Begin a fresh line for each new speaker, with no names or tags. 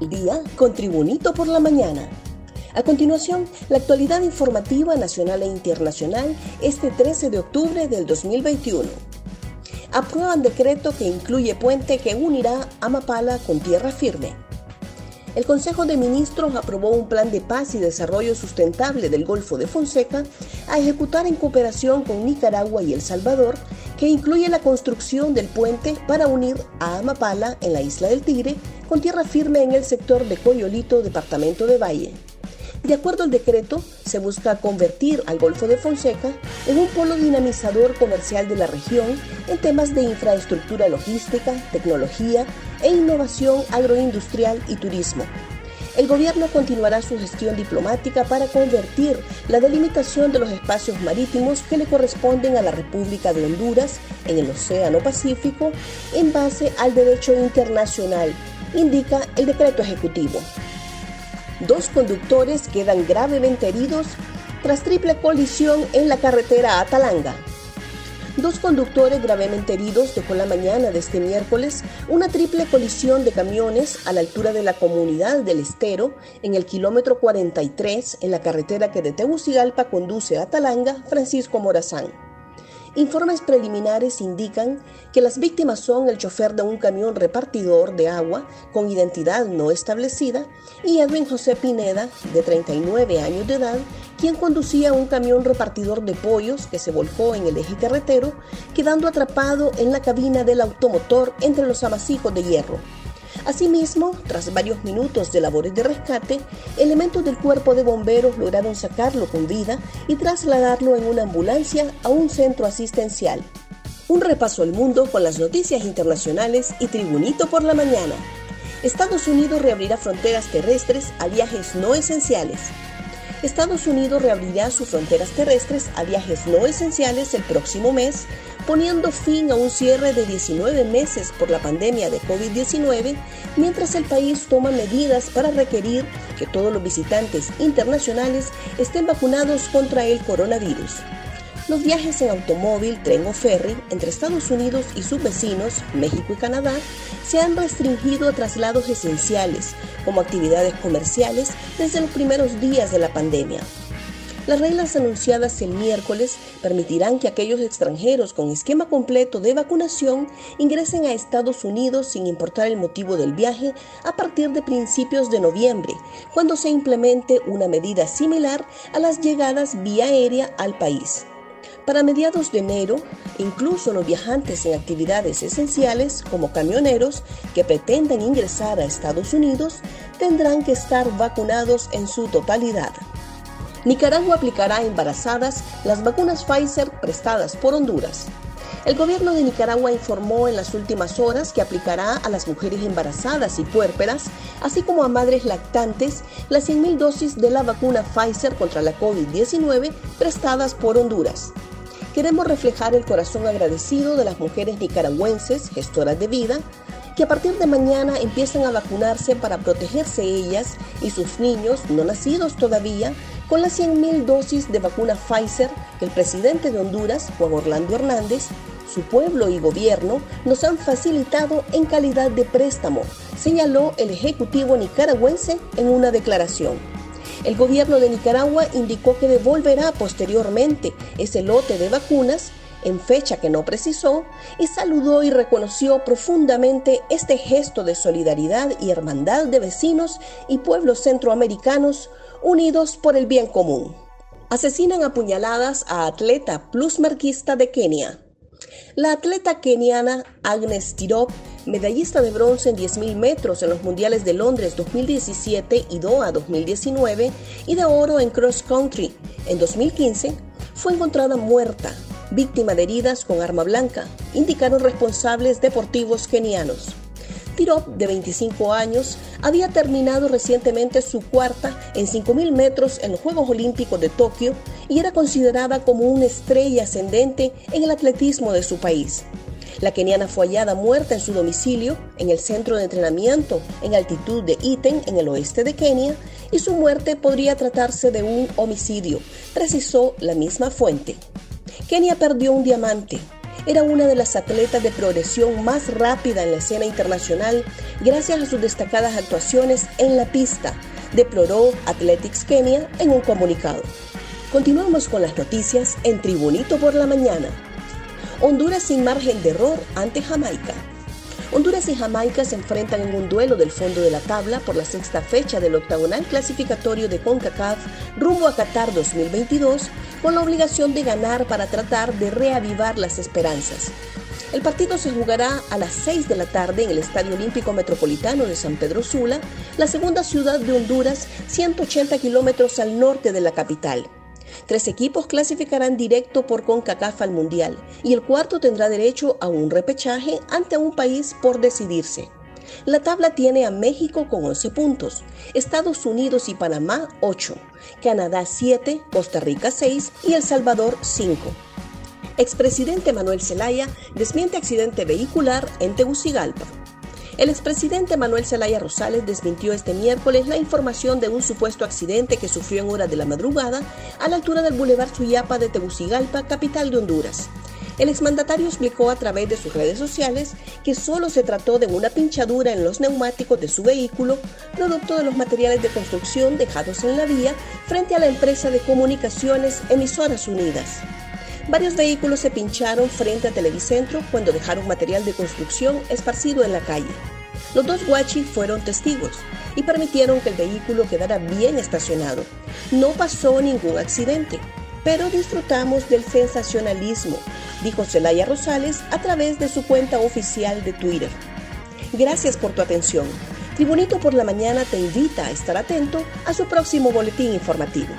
día con Tribunito por la mañana. A continuación, la actualidad informativa nacional e internacional este 13 de octubre del 2021. Aprueban decreto que incluye puente que unirá Amapala con tierra firme. El Consejo de Ministros aprobó un plan de paz y desarrollo sustentable del Golfo de Fonseca a ejecutar en cooperación con Nicaragua y El Salvador, que incluye la construcción del puente para unir a Amapala en la isla del Tigre con tierra firme en el sector de Coyolito, departamento de Valle. De acuerdo al decreto, se busca convertir al Golfo de Fonseca en un polo dinamizador comercial de la región en temas de infraestructura logística, tecnología e innovación agroindustrial y turismo. El gobierno continuará su gestión diplomática para convertir la delimitación de los espacios marítimos que le corresponden a la República de Honduras en el Océano Pacífico en base al derecho internacional, indica el decreto ejecutivo. Dos conductores quedan gravemente heridos tras triple colisión en la carretera Atalanga. Dos conductores gravemente heridos dejó la mañana de este miércoles una triple colisión de camiones a la altura de la comunidad del Estero en el kilómetro 43 en la carretera que de Tegucigalpa conduce a Atalanga, Francisco Morazán. Informes preliminares indican que las víctimas son el chofer de un camión repartidor de agua con identidad no establecida y Edwin José Pineda, de 39 años de edad, quien conducía un camión repartidor de pollos que se volcó en el eje carretero, quedando atrapado en la cabina del automotor entre los amasijos de hierro. Asimismo, tras varios minutos de labores de rescate, elementos del cuerpo de bomberos lograron sacarlo con vida y trasladarlo en una ambulancia a un centro asistencial. Un repaso al mundo con las noticias internacionales y Tribunito por la mañana. Estados Unidos reabrirá fronteras terrestres a viajes no esenciales. Estados Unidos reabrirá sus fronteras terrestres a viajes no esenciales el próximo mes, poniendo fin a un cierre de 19 meses por la pandemia de COVID-19, mientras el país toma medidas para requerir que todos los visitantes internacionales estén vacunados contra el coronavirus. Los viajes en automóvil, tren o ferry entre Estados Unidos y sus vecinos, México y Canadá, se han restringido a traslados esenciales, como actividades comerciales, desde los primeros días de la pandemia. Las reglas anunciadas el miércoles permitirán que aquellos extranjeros con esquema completo de vacunación ingresen a Estados Unidos sin importar el motivo del viaje a partir de principios de noviembre, cuando se implemente una medida similar a las llegadas vía aérea al país. Para mediados de enero, incluso los viajantes en actividades esenciales, como camioneros que pretendan ingresar a Estados Unidos, tendrán que estar vacunados en su totalidad. Nicaragua aplicará embarazadas las vacunas Pfizer prestadas por Honduras. El gobierno de Nicaragua informó en las últimas horas que aplicará a las mujeres embarazadas y puérperas, así como a madres lactantes, las 100.000 dosis de la vacuna Pfizer contra la COVID-19 prestadas por Honduras. Queremos reflejar el corazón agradecido de las mujeres nicaragüenses, gestoras de vida, que a partir de mañana empiezan a vacunarse para protegerse ellas y sus niños no nacidos todavía con las 100.000 dosis de vacuna Pfizer que el presidente de Honduras, Juan Orlando Hernández, su pueblo y gobierno nos han facilitado en calidad de préstamo, señaló el Ejecutivo nicaragüense en una declaración. El gobierno de Nicaragua indicó que devolverá posteriormente ese lote de vacunas en fecha que no precisó y saludó y reconoció profundamente este gesto de solidaridad y hermandad de vecinos y pueblos centroamericanos unidos por el bien común. Asesinan a puñaladas a atleta plusmarquista de Kenia. La atleta keniana Agnes Tirop, medallista de bronce en 10.000 metros en los Mundiales de Londres 2017 y Doha 2019 y de oro en cross country en 2015, fue encontrada muerta, víctima de heridas con arma blanca, indicaron responsables deportivos kenianos. Tirop, de 25 años, había terminado recientemente su cuarta en 5.000 metros en los Juegos Olímpicos de Tokio y era considerada como una estrella ascendente en el atletismo de su país. La keniana fue hallada muerta en su domicilio, en el centro de entrenamiento en altitud de Iten, en el oeste de Kenia, y su muerte podría tratarse de un homicidio, precisó la misma fuente. Kenia perdió un diamante, era una de las atletas de progresión más rápida en la escena internacional gracias a sus destacadas actuaciones en la pista, deploró Athletics Kenia en un comunicado. Continuamos con las noticias en Tribunito por la Mañana. Honduras sin margen de error ante Jamaica. Honduras y Jamaica se enfrentan en un duelo del fondo de la tabla por la sexta fecha del octagonal clasificatorio de CONCACAF rumbo a Qatar 2022 con la obligación de ganar para tratar de reavivar las esperanzas. El partido se jugará a las 6 de la tarde en el Estadio Olímpico Metropolitano de San Pedro Sula, la segunda ciudad de Honduras, 180 kilómetros al norte de la capital. Tres equipos clasificarán directo por CONCACAF al Mundial y el cuarto tendrá derecho a un repechaje ante un país por decidirse. La tabla tiene a México con 11 puntos, Estados Unidos y Panamá 8, Canadá 7, Costa Rica 6 y El Salvador 5. Expresidente Manuel Zelaya desmiente accidente vehicular en Tegucigalpa. El expresidente Manuel Zelaya Rosales desmintió este miércoles la información de un supuesto accidente que sufrió en horas de la madrugada a la altura del Boulevard Suyapa de Tegucigalpa, capital de Honduras. El exmandatario explicó a través de sus redes sociales que solo se trató de una pinchadura en los neumáticos de su vehículo, producto de los materiales de construcción dejados en la vía frente a la empresa de comunicaciones Emisoras Unidas. Varios vehículos se pincharon frente a Televicentro cuando dejaron material de construcción esparcido en la calle. Los dos guachi fueron testigos y permitieron que el vehículo quedara bien estacionado. No pasó ningún accidente, pero disfrutamos del sensacionalismo, dijo Celaya Rosales a través de su cuenta oficial de Twitter. Gracias por tu atención. Tribunito por la Mañana te invita a estar atento a su próximo boletín informativo.